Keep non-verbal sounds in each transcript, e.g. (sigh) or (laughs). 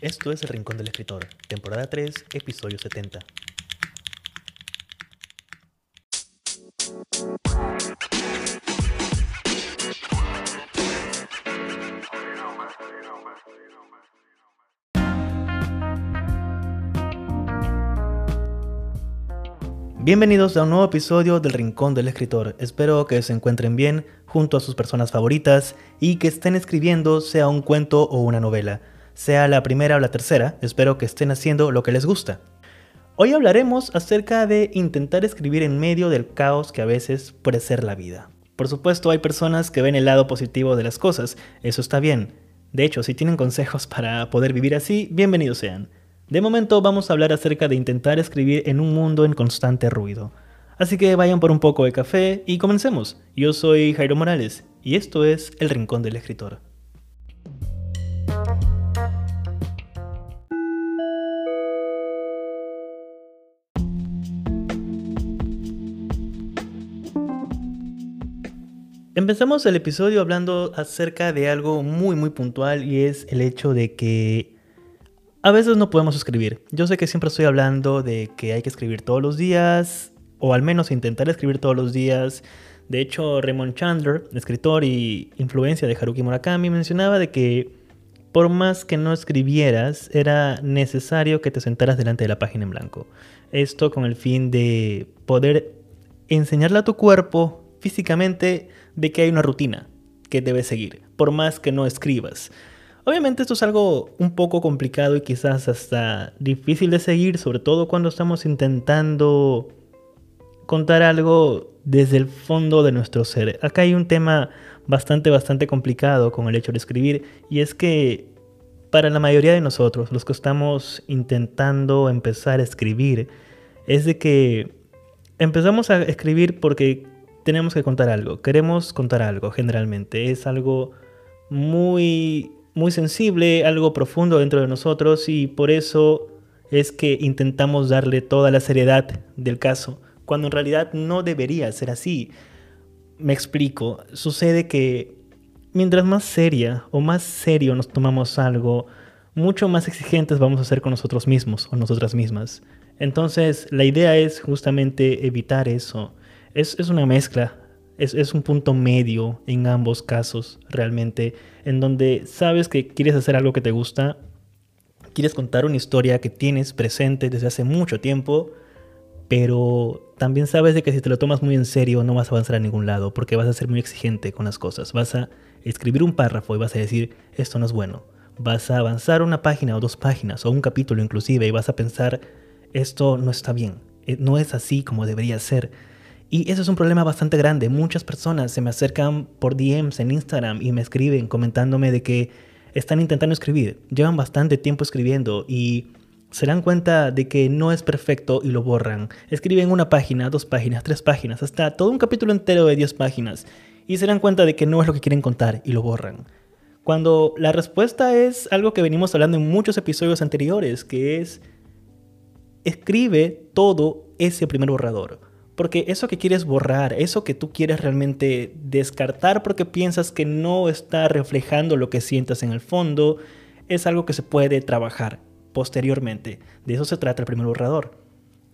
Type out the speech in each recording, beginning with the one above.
Esto es El Rincón del Escritor, temporada 3, episodio 70. Bienvenidos a un nuevo episodio del Rincón del Escritor. Espero que se encuentren bien junto a sus personas favoritas y que estén escribiendo sea un cuento o una novela sea la primera o la tercera, espero que estén haciendo lo que les gusta. Hoy hablaremos acerca de intentar escribir en medio del caos que a veces puede ser la vida. Por supuesto, hay personas que ven el lado positivo de las cosas, eso está bien. De hecho, si tienen consejos (laughs) para poder vivir así, bienvenidos sean. De momento vamos a hablar acerca de intentar escribir en un mundo en constante ruido. Así que vayan por un poco de café y comencemos. Yo soy Jairo Morales y esto es El Rincón del Escritor. Empezamos el episodio hablando acerca de algo muy muy puntual y es el hecho de que a veces no podemos escribir. Yo sé que siempre estoy hablando de que hay que escribir todos los días o al menos intentar escribir todos los días. De hecho, Raymond Chandler, escritor y influencia de Haruki Murakami, mencionaba de que por más que no escribieras, era necesario que te sentaras delante de la página en blanco. Esto con el fin de poder enseñarle a tu cuerpo físicamente de que hay una rutina que debes seguir, por más que no escribas. Obviamente esto es algo un poco complicado y quizás hasta difícil de seguir, sobre todo cuando estamos intentando contar algo desde el fondo de nuestro ser. Acá hay un tema bastante, bastante complicado con el hecho de escribir y es que para la mayoría de nosotros, los que estamos intentando empezar a escribir, es de que empezamos a escribir porque tenemos que contar algo, queremos contar algo generalmente. Es algo muy, muy sensible, algo profundo dentro de nosotros y por eso es que intentamos darle toda la seriedad del caso, cuando en realidad no debería ser así. Me explico, sucede que mientras más seria o más serio nos tomamos algo, mucho más exigentes vamos a ser con nosotros mismos o nosotras mismas. Entonces, la idea es justamente evitar eso es, una mezcla, es, un punto medio en ambos casos realmente, en donde sabes que quieres hacer algo que te gusta, quieres contar una historia que tienes presente desde hace mucho tiempo, pero también sabes de que si te lo tomas muy en serio no vas a avanzar a ningún lado, porque vas a ser muy exigente con las cosas, vas a escribir un párrafo y vas a decir, esto no es bueno, vas a avanzar una página o dos páginas o un capítulo inclusive y vas a pensar, esto no está bien, eh, no es así como debería ser y eso es un problema bastante grande. Muchas personas se me acercan por DMs en Instagram y me escriben comentándome de que están intentando escribir. Llevan bastante tiempo escribiendo y se dan cuenta de que no es perfecto y lo borran. Escriben una página, dos páginas, tres páginas, hasta todo un capítulo entero de 10 páginas y se dan cuenta de que no es lo que quieren contar y lo borran. Cuando la respuesta es algo que venimos hablando en muchos episodios anteriores, que es escribe todo ese primer borrador. Porque eso que quieres borrar, eso que tú quieres realmente descartar porque piensas que no está reflejando lo que sientas en el fondo, es algo que se puede trabajar posteriormente. De eso se trata el primer borrador.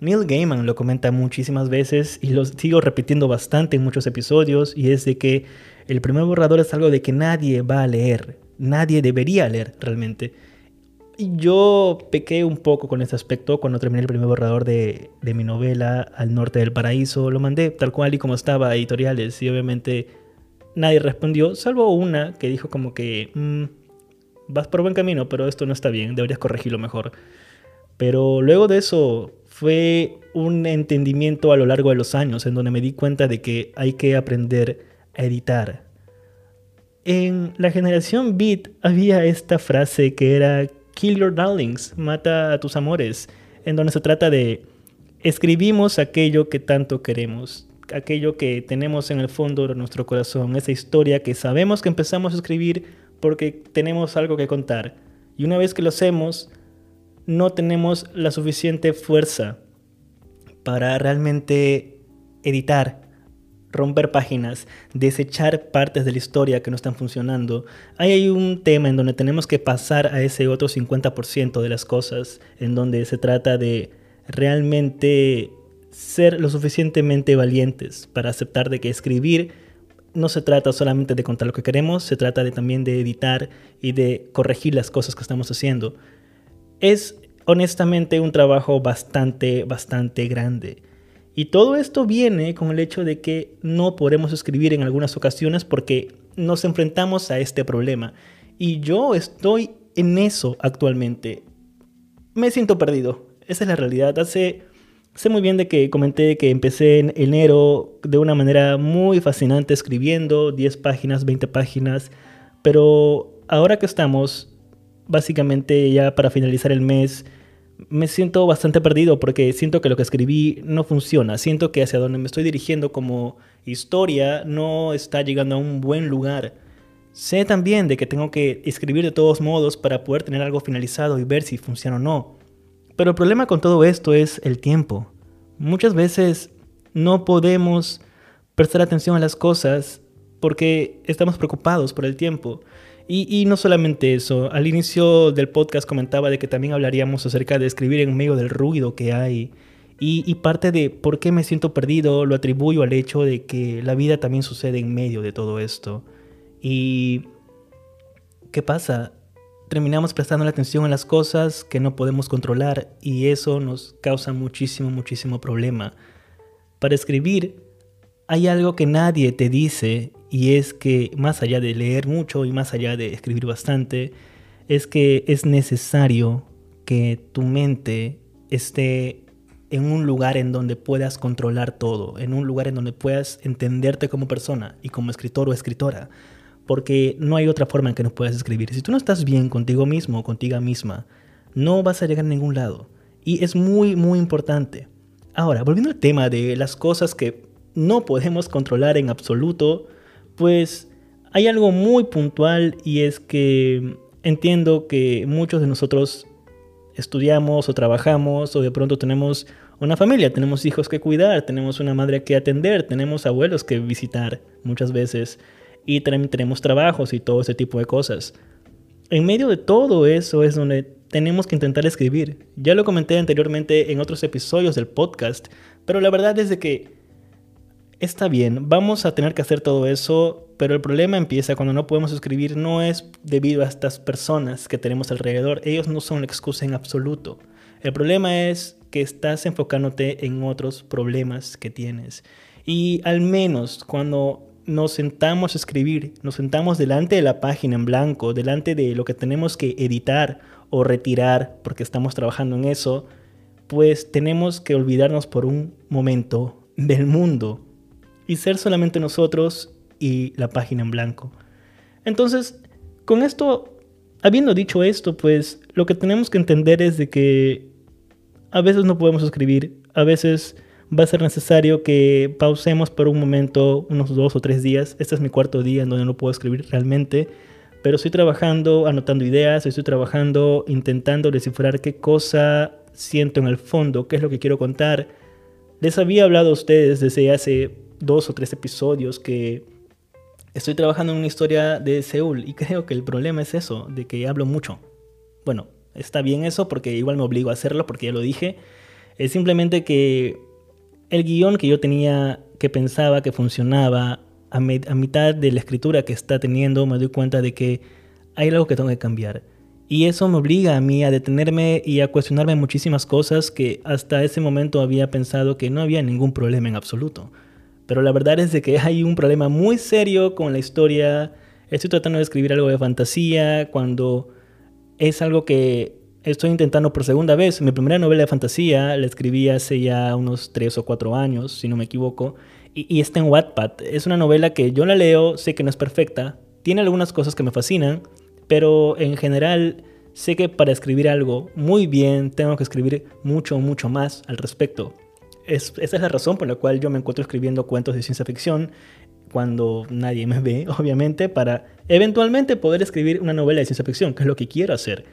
Neil Gaiman lo comenta muchísimas veces y lo sigo repitiendo bastante en muchos episodios y es de que el primer borrador es algo de que nadie va a leer, nadie debería leer realmente yo pequé un poco con ese aspecto cuando terminé el primer borrador de, mi novela Al Norte del Paraíso. Lo mandé tal cual y como estaba editoriales y obviamente nadie respondió, salvo una que dijo como que mm, vas por buen camino, pero esto no está bien, deberías corregirlo mejor. Pero luego de eso fue un entendimiento a lo largo de los años en donde me di cuenta de que hay que aprender a editar. En la generación Beat había esta frase que era Kill Your Darlings, Mata a tus amores, en donde se trata de escribimos aquello que tanto queremos, aquello que tenemos en el fondo de nuestro corazón, esa historia que sabemos que empezamos a escribir porque tenemos algo que contar. Y una vez que lo hacemos, no tenemos la suficiente fuerza para realmente editar, romper páginas, desechar partes de la historia que no están funcionando. Hay un tema en donde tenemos que pasar a ese otro 50% de las cosas, en donde se trata de realmente ser lo suficientemente valientes para aceptar de que escribir no se trata solamente de contar lo que queremos, se trata de, también de editar y de corregir las cosas que estamos haciendo. Es honestamente un trabajo bastante, bastante grande. Y todo esto viene con el hecho de que no podemos escribir en algunas ocasiones porque nos enfrentamos a este problema. Y yo estoy en eso actualmente. Me siento perdido. Esa es la realidad. Hace, sé muy bien de que comenté que empecé en enero de una manera muy fascinante escribiendo 10 páginas, 20 páginas. Pero ahora que estamos, básicamente ya para finalizar el mes, me siento bastante perdido porque siento que lo que escribí no funciona. Siento que hacia donde me estoy dirigiendo como historia no está llegando a un buen lugar. Sé también de que tengo que escribir de todos modos para poder tener algo finalizado y ver si funciona o no. Pero el problema con todo esto es el tiempo. Muchas veces no podemos prestar atención a las cosas porque estamos preocupados por el tiempo. Y, no solamente eso, al inicio del podcast comentaba de que también hablaríamos acerca de escribir en medio del ruido que hay. Y, y, parte de por qué me siento perdido lo atribuyo al hecho de que la vida también sucede en medio de todo esto. Y... ¿Qué pasa? Terminamos prestando la atención a las cosas que no podemos controlar y eso nos causa muchísimo, muchísimo problema. Para escribir hay algo que nadie te dice y es que más allá de leer mucho y más allá de escribir bastante, es que es necesario que tu mente esté en un lugar en donde puedas controlar todo, en un lugar en donde puedas entenderte como persona y como escritor o escritora, porque no hay otra forma en que no puedas escribir. Si tú no estás bien contigo mismo o contigo misma, no vas a llegar a ningún lado. Y es muy, muy importante. Ahora, volviendo al tema de las cosas que no podemos controlar en absoluto, pues hay algo muy puntual y es que entiendo que muchos de nosotros estudiamos o trabajamos o de pronto tenemos una familia, tenemos hijos que cuidar, tenemos una madre que atender, tenemos abuelos que visitar muchas veces y tenemos trabajos y todo ese tipo de cosas. En medio de todo eso es donde tenemos que intentar escribir. Ya lo comenté anteriormente en otros episodios del podcast, pero la verdad es que está bien, vamos a tener que hacer todo eso, pero el problema empieza cuando no podemos escribir, no es debido a estas personas que tenemos alrededor, ellos no son la excusa en absoluto. El problema es que estás enfocándote en otros problemas que tienes. Y al menos cuando nos sentamos a escribir, nos sentamos delante de la página en blanco, delante de lo que tenemos que editar o retirar, porque estamos trabajando en eso, pues tenemos que olvidarnos por un momento del mundo y ser solamente nosotros y la página en blanco. Entonces, con esto, habiendo dicho esto, pues lo que tenemos que entender es de que a veces no podemos escribir, a veces va a ser necesario que pausemos por un momento, unos dos o tres días. Este es mi cuarto día en donde no puedo escribir realmente, pero estoy trabajando, anotando ideas, estoy trabajando, intentando descifrar qué cosa siento en el fondo, qué es lo que quiero contar. Les había hablado a ustedes desde hace dos o tres episodios que estoy trabajando en una historia de Seúl y (laughs) creo que el problema es eso, de que hablo mucho. Bueno, está bien eso porque igual me obligo a hacerlo porque ya lo dije. Es simplemente que el guion que yo tenía, que pensaba que funcionaba, a, a mitad de la escritura que está teniendo, me doy cuenta de que hay algo que tengo que cambiar. Y eso me obliga a mí a detenerme y a cuestionarme muchísimas cosas que hasta ese momento había pensado que no había ningún problema en absoluto. Pero la verdad es de que hay un problema muy serio con la historia. Estoy tratando de escribir algo de fantasía cuando es algo que estoy intentando por segunda vez. Mi primera novela de fantasía la escribí hace ya unos 3 o 4 años, si no me equivoco. Y, y está en Wattpad. Es una novela que yo la leo, sé que no es perfecta. Tiene algunas cosas que me fascinan. Pero en general sé que para escribir algo muy bien tengo que escribir mucho, mucho más al respecto esa es la razón por la cual yo me encuentro escribiendo cuentos de ciencia ficción cuando nadie me ve, (laughs) obviamente, para eventualmente poder escribir una novela de ciencia ficción, que es lo que quiero hacer.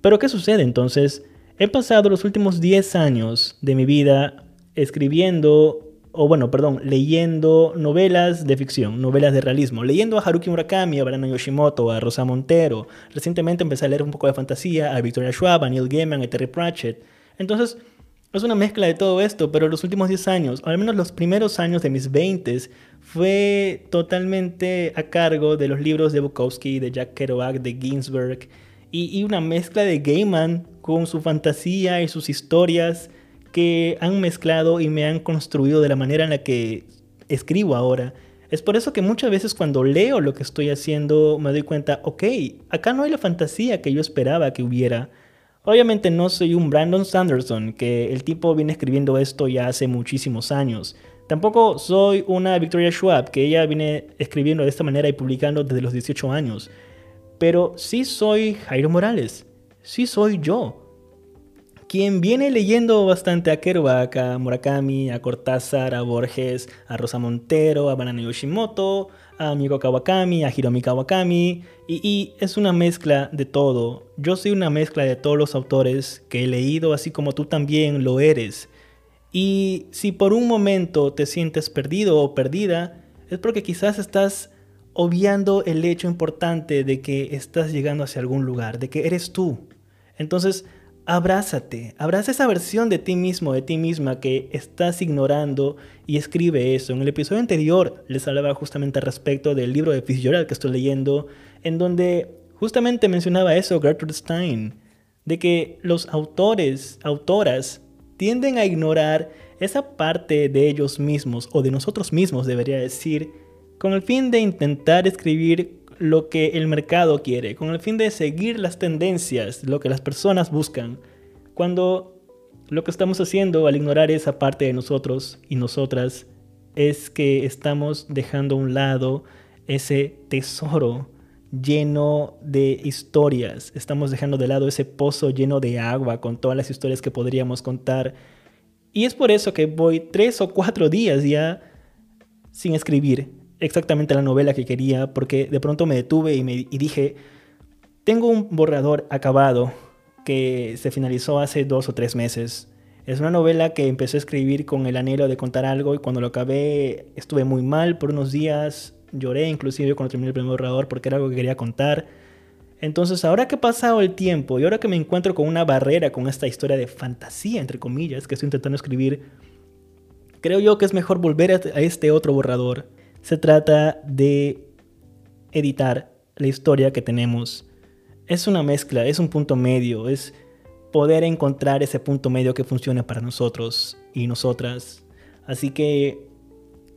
Pero ¿qué sucede entonces? He pasado los últimos 10 años de mi vida escribiendo o bueno, perdón, leyendo novelas de ficción, novelas de realismo, leyendo a Haruki Murakami, a Brandon Yoshimoto, a Rosa Montero. Recientemente empecé a leer un poco de fantasía, a Victoria Schwab, a Neil Gaiman, a Terry Pratchett. Entonces, es una mezcla de todo esto, pero los últimos 10 años, o al menos los primeros años de mis 20 fue totalmente a cargo de los libros de Bukowski, de Jack Kerouac, de Ginsberg, y, y una mezcla de Gaiman con su fantasía y sus historias que han mezclado y me han construido de la manera en la que escribo ahora. Es por eso que muchas veces cuando leo lo que estoy haciendo me doy cuenta, ok, acá no hay la fantasía que yo esperaba que hubiera. Obviamente no soy un Brandon Sanderson, que el tipo viene escribiendo esto ya hace muchísimos años. Tampoco soy una Victoria Schwab, que ella viene escribiendo de esta manera y publicando desde los 18 años. Pero sí soy Jairo Morales, sí soy yo quien viene leyendo bastante a Kerouac, a Murakami, a Cortázar, a Borges, a Rosa Montero, a Banana Yoshimoto, a Miko Kawakami, a Hiromi Kawakami, y, y, es una mezcla de todo. Yo soy una mezcla de todos los autores que he leído, así como tú también lo eres. Y si por un momento te sientes perdido o perdida, es porque quizás estás obviando el hecho importante de que estás llegando hacia algún lugar, de que eres tú. Entonces, abrázate, abraza esa versión de ti mismo, de ti misma que estás ignorando y escribe eso. En el episodio anterior les hablaba justamente al respecto del libro de Fitzgerald que estoy leyendo, en donde justamente mencionaba eso Gertrude Stein, de que los autores, autoras, tienden a ignorar esa parte de ellos mismos, o de nosotros mismos debería decir, con el fin de intentar escribir lo que el mercado quiere, con el fin de seguir las tendencias, lo que las personas buscan, cuando lo que estamos haciendo al ignorar esa parte de nosotros y nosotras es que estamos dejando a un lado ese tesoro lleno de historias, estamos dejando de lado ese pozo lleno de agua con todas las historias que podríamos contar. Y es por eso que voy tres o cuatro días ya sin escribir, exactamente la novela que quería, porque de pronto me detuve y, me, dije, tengo un borrador acabado que se finalizó hace dos o tres meses. Es una novela que empecé a escribir con el anhelo de contar algo y cuando lo acabé estuve muy mal por unos días, lloré inclusive cuando terminé el primer borrador porque era algo que quería contar. Entonces ahora que ha pasado el tiempo y ahora que me encuentro con una barrera con esta historia de fantasía, entre comillas, que estoy intentando escribir, creo yo que es mejor volver a este otro borrador se trata de editar la historia que tenemos. Es una mezcla, es un punto medio, es poder encontrar ese punto medio que funcione para nosotros y nosotras. Así que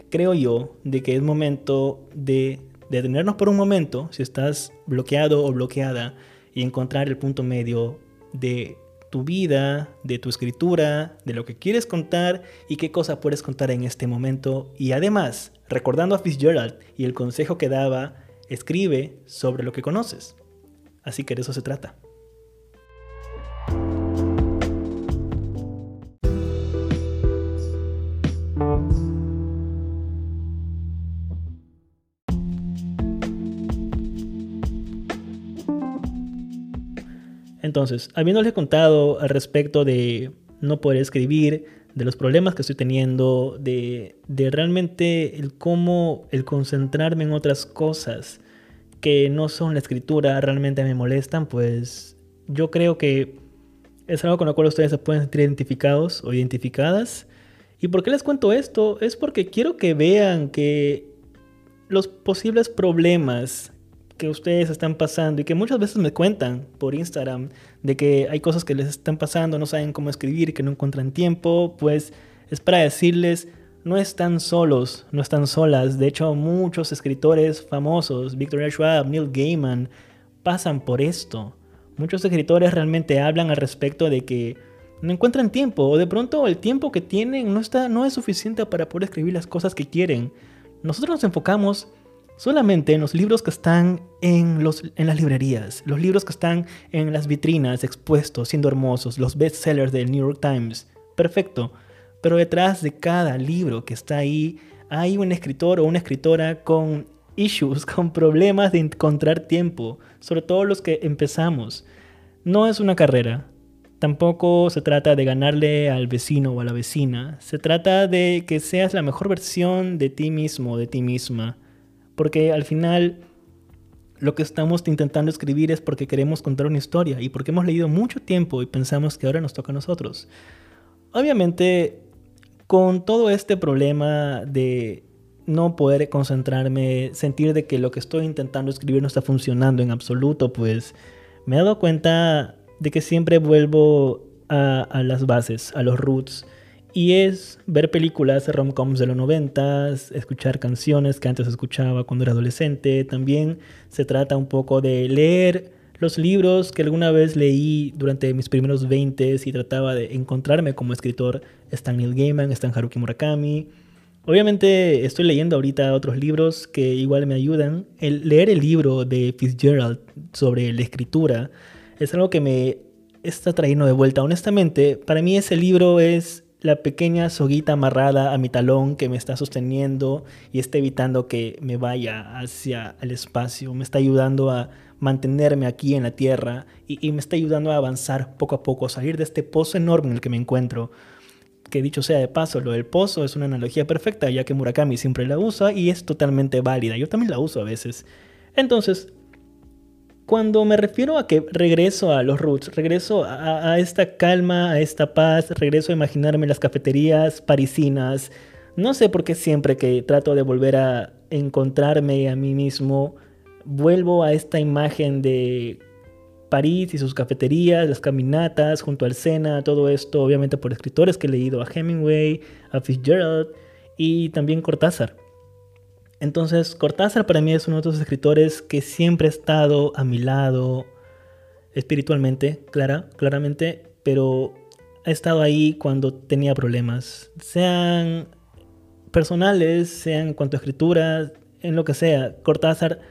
creo yo de que es momento de detenernos por un momento, si estás bloqueado o bloqueada, y encontrar el punto medio de tu vida, de tu escritura, de lo que quieres contar y qué cosa puedes contar en este momento. Y además, recordando a Fitzgerald y el consejo que daba, escribe sobre lo que conoces. Así que de eso se trata. Entonces, habiéndole contado al respecto de no poder escribir, de los problemas que estoy teniendo, de, de realmente el cómo el concentrarme en otras cosas que no son la escritura realmente me molestan, pues yo creo que es algo con lo cual ustedes se pueden sentir identificados o identificadas. ¿Y por qué les cuento esto? Es porque quiero que vean que los posibles problemas que ustedes están pasando y que muchas veces me cuentan por Instagram de que hay cosas que les están pasando, no saben cómo escribir, que no encuentran tiempo, pues es para decirles, no están solos, no están solas. De hecho, muchos escritores famosos, Victoria Schwab, Neil Gaiman, pasan por esto. Muchos escritores realmente hablan al respecto de que no encuentran tiempo o de pronto el tiempo que tienen no, está, no es suficiente para poder escribir las cosas que quieren. Nosotros nos enfocamos solamente en los libros que están en, los, en las librerías, los libros que están en las vitrinas expuestos, siendo hermosos, los bestsellers del New York Times. Perfecto. Pero detrás de cada libro que está ahí hay un escritor o una escritora con issues, (laughs) con problemas de encontrar tiempo, sobre todo los que empezamos. No es una carrera, Tampoco se trata de ganarle al vecino o a la vecina. Se trata de que seas la mejor versión de ti mismo, de ti misma. Porque al final lo que estamos intentando escribir es porque queremos contar una historia y porque hemos leído mucho tiempo y pensamos que ahora nos toca a nosotros. Obviamente, con todo este problema de no poder concentrarme, sentir de que lo que estoy intentando escribir no está funcionando en absoluto, pues me he dado cuenta de que siempre vuelvo a, las bases, a los roots. Y es ver películas rom-coms de los noventas, escuchar canciones que antes escuchaba cuando era adolescente. También se trata un poco de leer los libros que alguna vez leí durante mis primeros 20 y trataba de encontrarme como escritor. Están Neil Gaiman, están Haruki Murakami. Obviamente estoy leyendo ahorita otros libros que igual me ayudan. El leer el libro de Fitzgerald sobre la escritura es algo que me está trayendo de vuelta. Honestamente, para mí ese libro es la pequeña soguita amarrada a mi talón que me está sosteniendo y está evitando que me vaya hacia el espacio. Me está ayudando a mantenerme aquí en la tierra y, me está ayudando a avanzar poco a poco, salir de este pozo enorme en el que me encuentro. Que dicho sea de paso, lo del pozo es una analogía perfecta, ya que Murakami siempre la usa y es totalmente válida. Yo también la uso a veces. Entonces, cuando me refiero a que regreso a los roots, regreso a, esta calma, a esta paz, regreso a imaginarme las cafeterías parisinas, no sé por qué siempre que trato de volver a encontrarme a mí mismo, vuelvo a esta imagen de París y sus cafeterías, las caminatas junto al Sena, todo esto obviamente por escritores que he leído, a Hemingway, a Fitzgerald y también Cortázar. Entonces, Cortázar para mí es uno de esos escritores que siempre ha estado a mi lado espiritualmente, clara, claramente, pero ha estado ahí cuando tenía problemas, sean personales, sean en cuanto a escritura, en lo que sea. Cortázar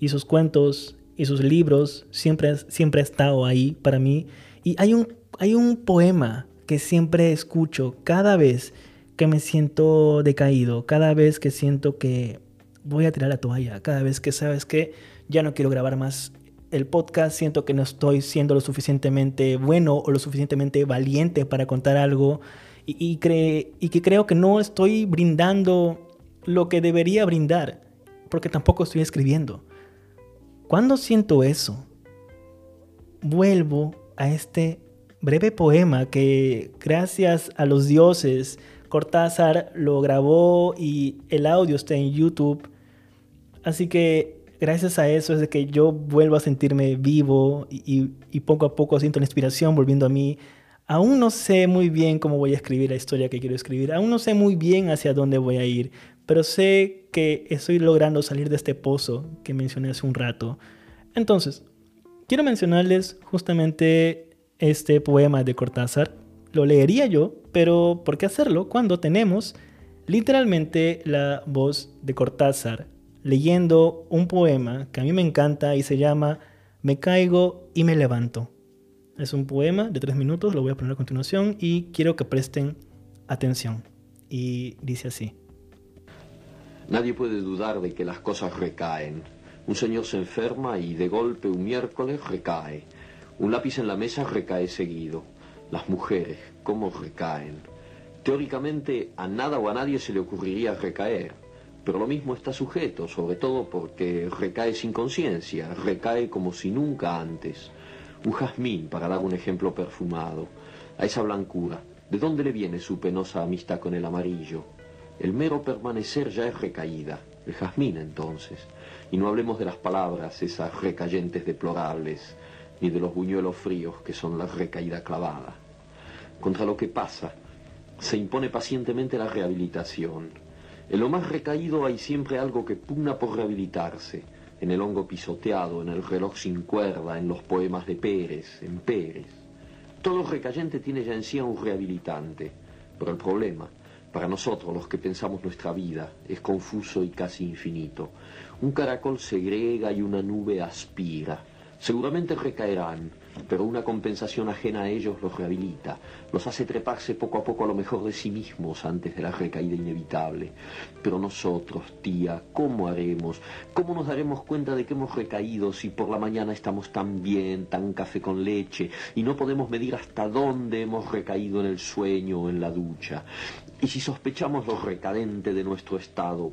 y sus cuentos y sus libros siempre, siempre ha estado ahí para mí. Y hay un, hay un poema que siempre escucho cada vez que me siento decaído, cada vez que siento que voy a tirar la toalla, cada vez que sabes que ya no quiero grabar más el podcast, siento que no estoy siendo lo suficientemente bueno o lo suficientemente valiente para contar algo y, y que creo que no estoy brindando lo que debería brindar, porque tampoco estoy escribiendo. Cuando siento eso, vuelvo a este breve poema que gracias a los dioses Cortázar lo grabó y el audio está en YouTube. Así que gracias a eso es de que yo vuelvo a sentirme vivo y, poco a poco siento la inspiración volviendo a mí. Aún no sé muy bien cómo voy a escribir la historia que quiero escribir. Aún no sé muy bien hacia dónde voy a ir. Pero sé que estoy logrando salir de este pozo que mencioné hace un rato. Entonces, quiero mencionarles justamente este poema de Cortázar lo leería yo, pero ¿por qué hacerlo cuando tenemos literalmente la voz de Cortázar leyendo un poema que a mí me encanta y se llama Me caigo y me levanto? Es un poema de tres minutos, lo voy a poner a continuación y quiero que presten atención. Y dice así. Nadie puede dudar de que las cosas recaen. Un señor se enferma y de golpe un miércoles recae. Un lápiz en la mesa recae seguido. Las mujeres, cómo recaen. Teóricamente a nada o a nadie se le ocurriría recaer, pero lo mismo está sujeto, sobre todo porque recae sin conciencia, recae como si nunca antes. Un jazmín, para dar un ejemplo perfumado, a esa blancura, ¿de dónde le viene su penosa amistad con el amarillo? El mero permanecer ya es recaída, el jazmín entonces. Y no hablemos de las palabras, esas recayentes deplorables, ni de los buñuelos fríos que son la recaída clavada. Contra lo que pasa, se impone pacientemente la rehabilitación. En lo más recaído hay siempre algo que pugna por rehabilitarse, en el hongo pisoteado, en el reloj sin cuerda, en los poemas de Pérez, en Pérez. Todo recayente tiene ya en sí un rehabilitante, pero el problema, para nosotros los que pensamos nuestra vida, es confuso y casi infinito. Un caracol segrega y una nube aspira, Seguramente recaerán, pero una compensación ajena a ellos los rehabilita, los hace treparse poco a poco a lo mejor de sí mismos antes de la recaída inevitable. Pero nosotros, tía, ¿cómo haremos? ¿Cómo nos daremos cuenta de que hemos recaído si por la mañana estamos tan bien, tan café con leche, y no podemos medir hasta dónde hemos recaído en el sueño o en la ducha? Y si sospechamos lo recadente de nuestro estado,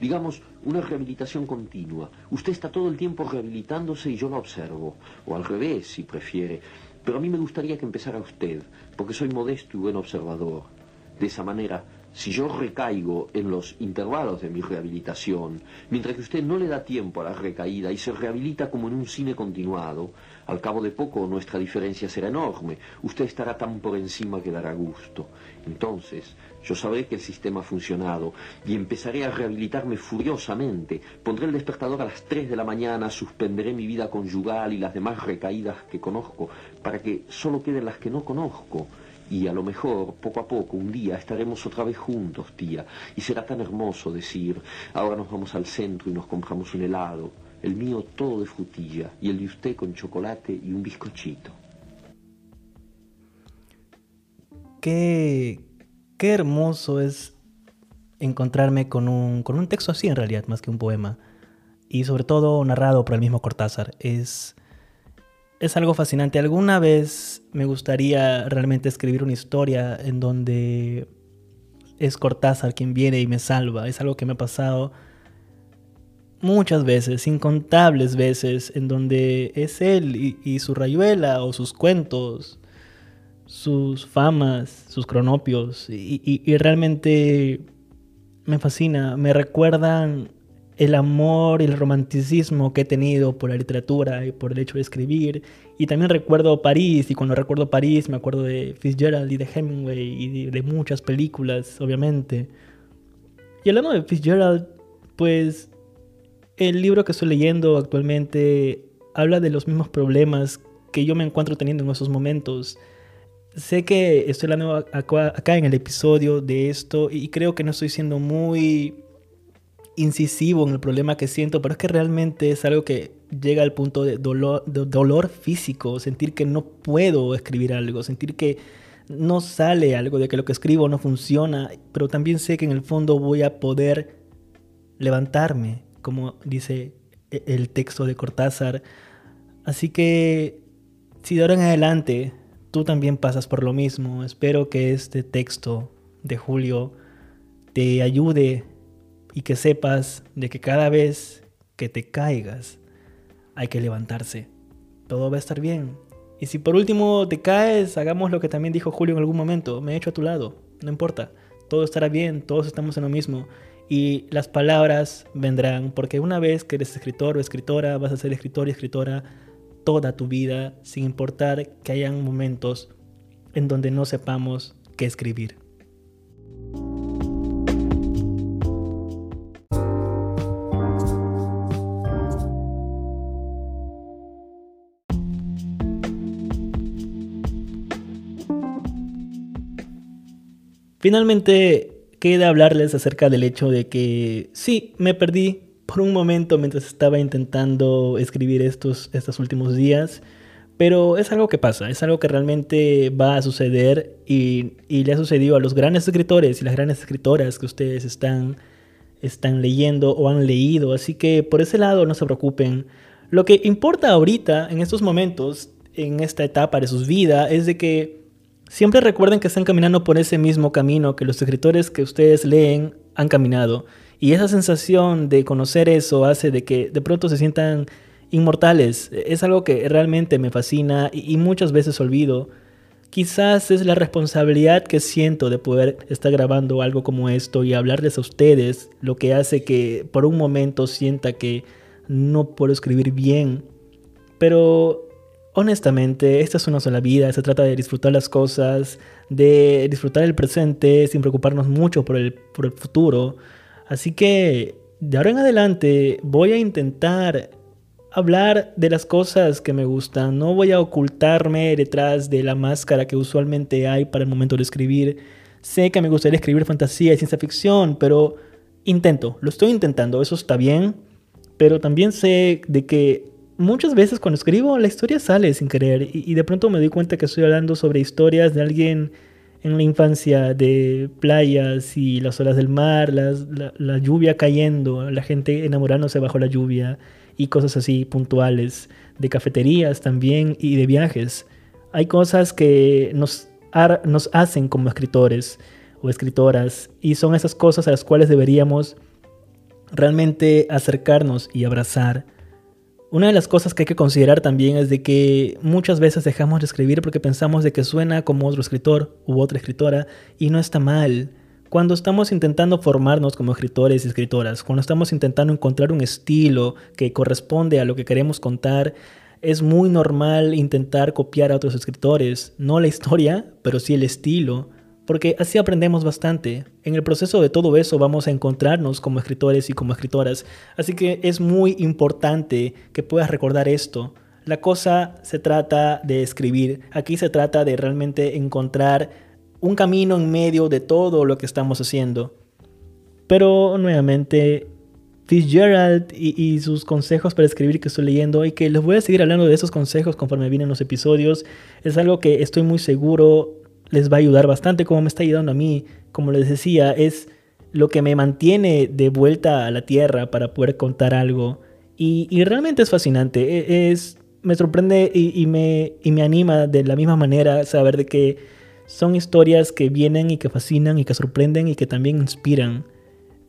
digamos, una rehabilitación continua. Usted está todo el tiempo rehabilitándose y yo la observo, o al revés, si prefiere. Pero a mí me gustaría que empezara usted, porque soy modesto y buen observador. De esa manera, si yo recaigo en los intervalos de mi rehabilitación, mientras que usted no le da tiempo a la recaída y se rehabilita como en un cine continuado, al cabo de poco nuestra diferencia será enorme. Usted estará tan por encima que dará gusto. Entonces, yo sabré que el sistema ha funcionado y empezaré a rehabilitarme furiosamente. Pondré el despertador a las 3 de la mañana, suspenderé mi vida conyugal y las demás recaídas que conozco, para que solo queden las que no conozco. Y a lo mejor, poco a poco, un día estaremos otra vez juntos, tía, y será tan hermoso decir, ahora nos vamos al centro y nos compramos un helado, el mío todo de frutilla y el de usted con chocolate y un bizcochito. Qué, qué hermoso es encontrarme con un, con un texto así en realidad, más que un poema. Y sobre todo narrado por el mismo Cortázar. Es, es algo fascinante. Alguna vez me gustaría realmente escribir una historia en donde es Cortázar quien viene y me salva. Es algo que me ha pasado muchas veces, incontables veces, en donde es él y, su rayuela o sus cuentos, sus famas, sus cronopios. y realmente me fascina. Me recuerdan el amor y el romanticismo que he tenido por la literatura y por el hecho de escribir. Y también recuerdo París, y cuando recuerdo París me acuerdo de Fitzgerald y de Hemingway y de, muchas películas, obviamente. Y hablando de Fitzgerald, pues el libro que estoy leyendo actualmente habla de los mismos problemas que yo me encuentro teniendo en esos momentos. Sé que estoy hablando acá en el episodio de esto y creo que no estoy siendo muy incisivo en el problema que siento, pero es que realmente es algo que llega al punto de dolor, físico, sentir que no puedo escribir algo, sentir que no sale algo, de que lo que escribo no funciona, pero también sé que en el fondo voy a poder levantarme, como dice e-, el texto de Cortázar. Así que si de ahora en adelante tú también pasas por lo mismo, espero que este texto de Julio te ayude y que sepas de que cada vez que te caigas hay que levantarse. Todo va a estar bien. Y si por último te caes, hagamos lo que también dijo Julio en algún momento, me echo a tu lado, no importa, todo estará bien, todos estamos en lo mismo y las palabras vendrán, porque una vez que eres escritor o escritora, vas a ser escritor y escritora toda tu vida, sin importar que hayan momentos en donde no sepamos qué escribir. Finalmente, queda hablarles acerca del hecho de que sí, me perdí por un momento mientras estaba intentando escribir estos, estos últimos días. Pero es algo que pasa, es algo que realmente va a suceder y, y, le ha sucedido a los grandes escritores y las grandes escritoras que ustedes están, están leyendo o han leído. Así que por ese lado no se preocupen. Lo que importa ahorita, en estos momentos, en esta etapa de sus vidas, es de que siempre recuerden que están caminando por ese mismo camino que los escritores que ustedes leen han caminado. Y esa sensación de conocer eso hace de que de pronto se sientan inmortales. Es algo que realmente me fascina y, muchas veces olvido. Quizás es la responsabilidad que siento de poder estar grabando algo como esto y hablarles a ustedes lo que hace que por un momento sienta que no puedo escribir bien. Pero honestamente, esta es una sola vida, se trata de disfrutar las cosas, de disfrutar el presente sin preocuparnos mucho por el, por el futuro. Así que de ahora en adelante voy a intentar hablar de las cosas que me gustan, no voy a ocultarme detrás de la máscara que usualmente hay para el momento de escribir. Sé que me gustaría escribir fantasía y ciencia ficción, pero intento, lo estoy intentando, eso está bien, pero también sé de que muchas veces cuando escribo la historia sale sin querer y, de pronto me doy cuenta que estoy hablando sobre historias de alguien en la infancia, de playas y las olas del mar, la lluvia cayendo, la gente enamorándose bajo la lluvia y cosas así puntuales, de cafeterías también y de viajes. Hay cosas que nos, nos hacen como escritores o escritoras y son esas cosas a las cuales deberíamos realmente acercarnos y abrazar. Una de las cosas que hay que considerar también es de que muchas veces dejamos de escribir porque pensamos de que suena como otro escritor u otra escritora y no está mal. Cuando estamos intentando formarnos como escritores y escritoras, cuando estamos intentando encontrar un estilo que corresponde a lo que queremos contar, es muy normal intentar copiar a otros escritores, no la historia, pero sí el estilo, porque así aprendemos bastante. En el proceso de todo eso vamos a encontrarnos como escritores y como escritoras, así que es muy importante que puedas recordar esto. La cosa se trata de escribir, aquí se trata de realmente encontrar un camino en medio de todo lo que estamos haciendo. Pero nuevamente, Fitzgerald y, y, sus consejos para escribir que estoy leyendo y que les voy a seguir hablando de esos consejos conforme vienen los episodios, es algo que estoy muy seguro les va a ayudar bastante como me está ayudando a mí. Como les decía, es lo que me mantiene de vuelta a la tierra para poder contar algo. Y, y realmente es fascinante, e, es, me sorprende y, y, me, y me anima de la misma manera saber de que son historias que vienen y que fascinan y que sorprenden y que también inspiran.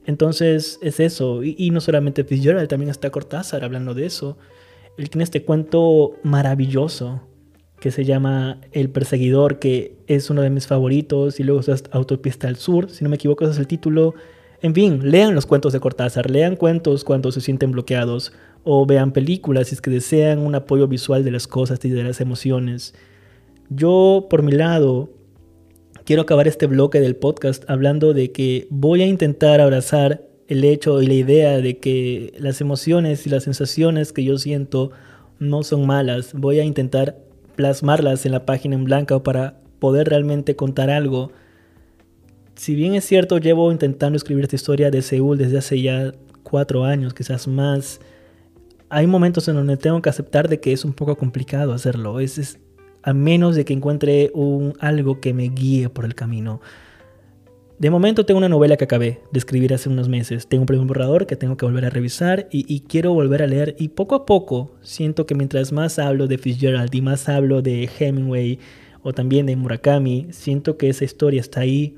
Entonces es eso. Y, no solamente Fitzgerald, también está Cortázar hablando de eso. Él tiene este cuento maravilloso que se llama El Perseguidor, que es uno de mis favoritos. Y luego está Autopista al Sur, si no me equivoco, ese es el título. En fin, lean los cuentos de Cortázar, lean cuentos cuando se sienten bloqueados o vean películas si es que desean un apoyo visual de las cosas y de las emociones. Yo, por mi lado, quiero acabar este bloque del podcast hablando de que voy a intentar abrazar el hecho y la idea de que las emociones y las sensaciones que yo siento no son malas. Voy a intentar plasmarlas en la página en blanco para poder realmente contar algo. Si bien es cierto, llevo intentando escribir esta historia de Seúl desde hace ya cuatro años, quizás más. Hay momentos en donde tengo que aceptar de que es un poco complicado hacerlo. Es, a menos de que encuentre un, algo que me guíe por el camino. De momento tengo una novela que acabé de escribir hace unos meses. Tengo un primer borrador que tengo que volver a revisar y, y, quiero volver a leer. Y poco a poco siento que mientras más hablo de Fitzgerald y más hablo de Hemingway o también de Murakami, siento que esa historia está ahí.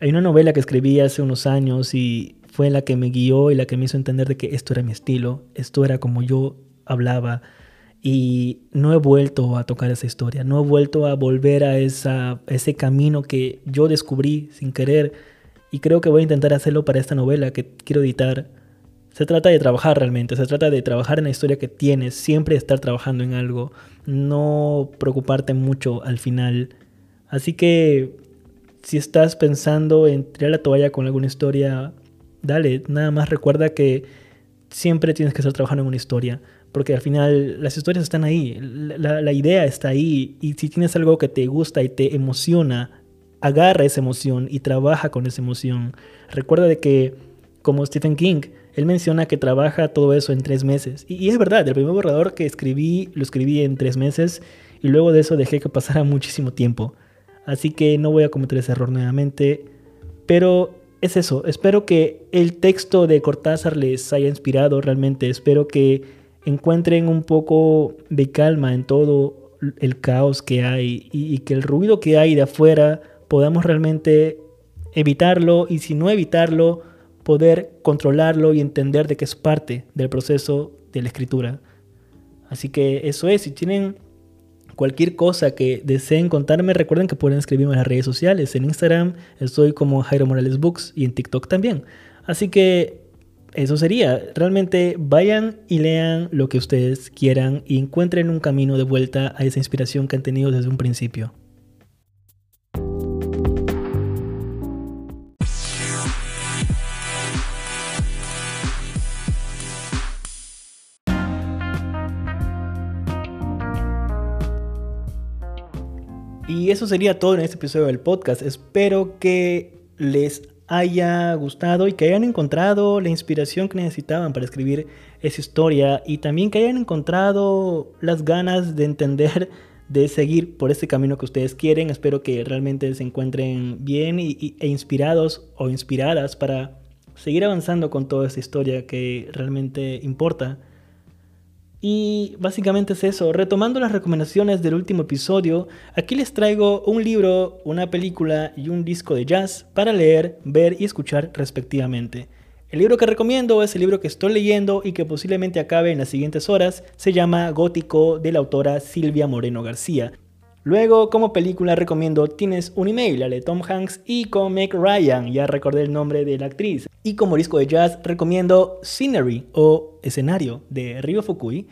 Hay una novela que escribí hace unos años y fue la que me guió y la que me hizo entender de que esto era mi estilo, esto era como yo hablaba y no he vuelto a tocar esa historia, no he vuelto a volver a, esa, ese camino que yo descubrí sin querer y creo que voy a intentar hacerlo para esta novela que quiero editar. Se trata de trabajar realmente, se trata de trabajar en la historia que tienes, siempre estar trabajando en algo, no preocuparte mucho al final. Así que si estás pensando en tirar la toalla con alguna historia, dale, nada más recuerda que siempre tienes que estar trabajando en una historia porque al final las historias están ahí, la, idea está ahí y si tienes algo que te gusta y te emociona, agarra esa emoción y trabaja con esa emoción. Recuerda de que, como Stephen King, él menciona que trabaja todo eso en tres meses. Y, es verdad, el primer borrador que escribí, lo escribí en tres meses y luego de eso dejé que pasara muchísimo tiempo. Así que no voy a cometer ese error nuevamente. Pero es eso, espero que el texto de Cortázar les haya inspirado realmente. Espero que encuentren un poco de calma en todo el caos que hay y que el ruido que hay de afuera podamos realmente evitarlo y si no evitarlo, poder controlarlo y entender de que es parte del proceso de la escritura. Así que eso es, si tienen cualquier cosa que deseen contarme, recuerden que pueden escribirme en las redes sociales. En Instagram estoy como Jairo Morales Books y en TikTok también. Así que eso sería. Realmente vayan y lean lo que ustedes quieran y encuentren un camino de vuelta a esa inspiración que han tenido desde un principio. Y eso sería todo en este episodio del podcast. Espero que les haya gustado y que hayan encontrado la inspiración que necesitaban para escribir esa historia y también que hayan encontrado las ganas de entender, de seguir por este camino que ustedes quieren. Espero que realmente se encuentren bien y, e inspirados o inspiradas para seguir avanzando con toda esta historia que realmente importa. Y básicamente es eso. Retomando las recomendaciones del último episodio, aquí les traigo un libro, una película y un disco de jazz para leer, ver y escuchar respectivamente. El libro que recomiendo es el libro que estoy leyendo y que posiblemente acabe en las siguientes horas. Se llama Gótico de la autora Silvia Moreno García. Luego, como película, recomiendo Tienes un email, la de Tom Hanks, y con Meg Ryan, ya recordé el nombre de la actriz. Y como disco de jazz, recomiendo Scenery o Escenario de Ryo Fukui.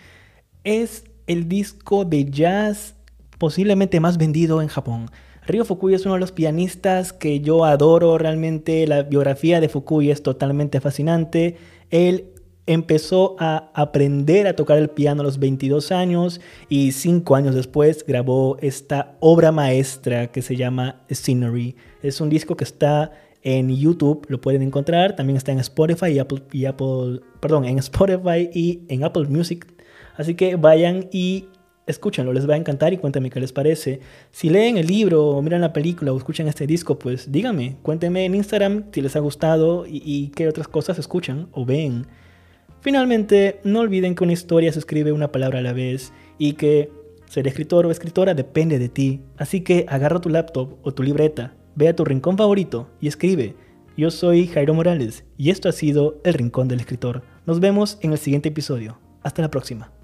Es el disco de jazz posiblemente más vendido en Japón. Ryo Fukui es uno de los pianistas que yo adoro realmente. La biografía de Fukui es totalmente fascinante. Él empezó a aprender a tocar el piano a los 22 años y cinco años después grabó esta obra maestra que se llama Scenery. Es un disco que está en YouTube, lo pueden encontrar, también está en Spotify y Apple, y Apple perdón, en Spotify y en Apple Music. Así que vayan y escúchenlo, les va a encantar y cuéntenme qué les parece. Si leen el libro o miran la película o escuchan este disco, pues díganme, cuéntenme en Instagram si les ha gustado y, y qué otras cosas escuchan o ven. Finalmente, no olviden que una historia se escribe una palabra a la vez y que ser escritor o escritora depende de ti. Así que agarra tu laptop o tu libreta, ve a tu rincón favorito y escribe. Yo soy Jairo Morales y esto ha sido El Rincón del Escritor. Nos vemos en el siguiente episodio. Hasta la próxima.